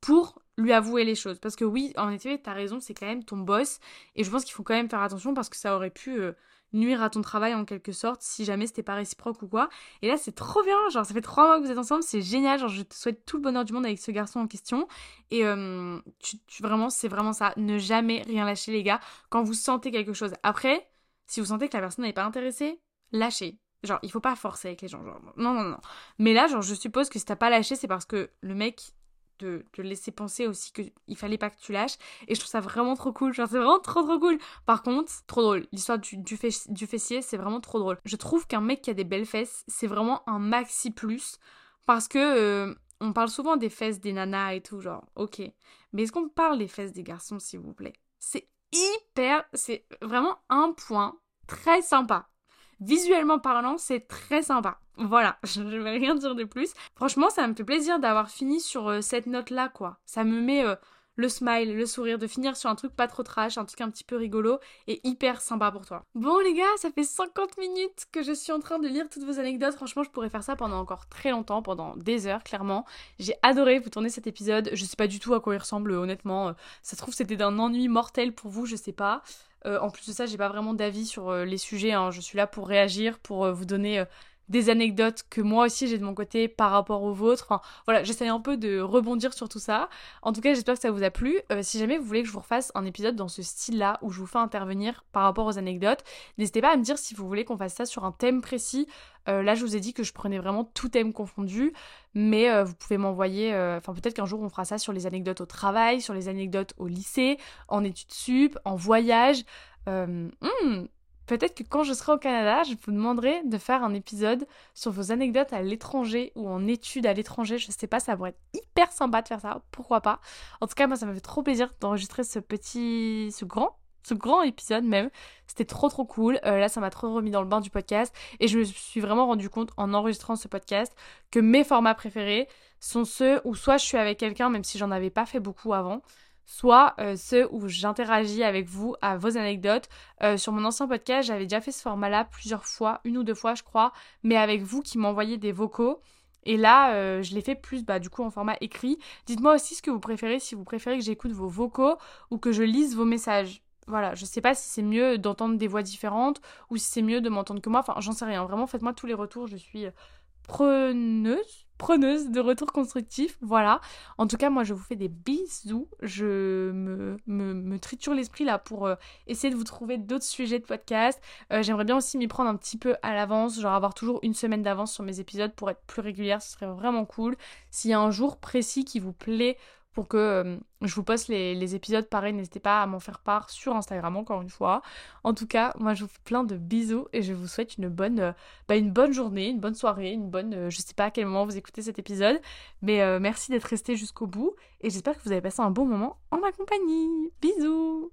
S1: pour lui avouer les choses. Parce que oui, en effet, t'as raison, c'est quand même ton boss. Et je pense qu'il faut quand même faire attention parce que ça aurait pu euh, nuire à ton travail en quelque sorte si jamais c'était pas réciproque ou quoi. Et là, c'est trop bien. Genre, ça fait trois mois que vous êtes ensemble, c'est génial. Genre, je te souhaite tout le bonheur du monde avec ce garçon en question. Et euh, tu, vraiment, c'est vraiment ça. Ne jamais rien lâcher, les gars, quand vous sentez quelque chose. Après, si vous sentez que la personne n'est pas intéressée, lâchez. Genre, il faut pas forcer avec les gens. Genre, non, non, non. Mais là, genre, je suppose que si t'as pas lâché, c'est parce que le mec de te laisser penser aussi qu'il fallait pas que tu lâches. Et je trouve ça vraiment trop cool. Genre, c'est vraiment trop trop cool. Par contre, trop drôle. L'histoire du, du, fessier, c'est vraiment trop drôle. Je trouve qu'un mec qui a des belles fesses, c'est vraiment un maxi plus. Parce que euh, on parle souvent des fesses des nanas et tout, genre, ok. Mais est-ce qu'on parle des fesses des garçons, s'il vous plaît? C'est hyper. C'est vraiment un point très sympa. Visuellement parlant, c'est très sympa. Voilà, je ne vais rien dire de plus. Franchement, ça me fait plaisir d'avoir fini sur euh, cette note-là, quoi. Ça me met euh, le smile, le sourire, de finir sur un truc pas trop trash, un truc un petit peu rigolo et hyper sympa pour toi. Bon les gars, ça fait 50 minutes que je suis en train de lire toutes vos anecdotes. Franchement, je pourrais faire ça pendant encore très longtemps, pendant des heures, clairement. J'ai adoré vous tourner cet épisode. Je sais pas du tout à quoi il ressemble, honnêtement. Ça se trouve, c'était d'un ennui mortel pour vous, je sais pas. Euh, en plus de ça, j'ai pas vraiment d'avis sur euh, les sujets. Hein. Je suis là pour réagir, pour euh, vous donner des anecdotes que moi aussi j'ai de mon côté par rapport aux vôtres. Enfin, voilà, j'essaie un peu de rebondir sur tout ça. En tout cas, j'espère que ça vous a plu. si jamais vous voulez que je vous refasse un épisode dans ce style-là où je vous fais intervenir par rapport aux anecdotes, n'hésitez pas à me dire si vous voulez qu'on fasse ça sur un thème précis. là, je vous ai dit que je prenais vraiment tout thème confondu, mais vous pouvez m'envoyer. Enfin, peut-être qu'un jour on fera ça sur les anecdotes au travail, sur les anecdotes au lycée, en études sup, en voyage. Hmm, peut-être que quand je serai au Canada, je vous demanderai de faire un épisode sur vos anecdotes à l'étranger ou en études à l'étranger. Je sais pas, ça pourrait être hyper sympa de faire ça. Pourquoi pas? En tout cas, moi, ça m'a fait trop plaisir d'enregistrer ce petit, ce grand ce grand épisode même. C'était trop trop cool. Euh, là, ça m'a trop remis dans le bain du podcast. Et je me suis vraiment rendu compte en enregistrant ce podcast que mes formats préférés sont ceux où soit je suis avec quelqu'un, même si j'en avais pas fait beaucoup avant, soit euh, ceux où j'interagis avec vous à vos anecdotes. Euh, sur mon ancien podcast, j'avais déjà fait ce format-là plusieurs fois, une ou deux fois je crois, mais avec vous qui m'envoyez des vocaux. Et là, euh, je l'ai fait plus bah, du coup en format écrit. Dites-moi aussi ce que vous préférez, si vous préférez que j'écoute vos vocaux ou que je lise vos messages. Voilà, je sais pas si c'est mieux d'entendre des voix différentes ou si c'est mieux de m'entendre que moi. Enfin, j'en sais rien. Vraiment, faites-moi tous les retours. Je suis preneuse preneuse de retours constructifs. Voilà. En tout cas, moi, je vous fais des bisous. Je me, me, triture l'esprit là pour euh, essayer de vous trouver d'autres sujets de podcast. Euh, j'aimerais bien aussi m'y prendre un petit peu à l'avance, genre avoir toujours une semaine d'avance sur mes épisodes pour être plus régulière. Ce serait vraiment cool. S'il y a un jour précis qui vous plaît pour que euh, je vous poste les, épisodes. Pareil, n'hésitez pas à m'en faire part sur Instagram encore une fois. En tout cas, moi je vous fais plein de bisous et je vous souhaite une bonne, euh, bah, une bonne journée, une bonne soirée, une bonne... Euh, je sais pas à quel moment vous écoutez cet épisode, mais merci d'être resté jusqu'au bout et j'espère que vous avez passé un bon moment en ma compagnie. Bisous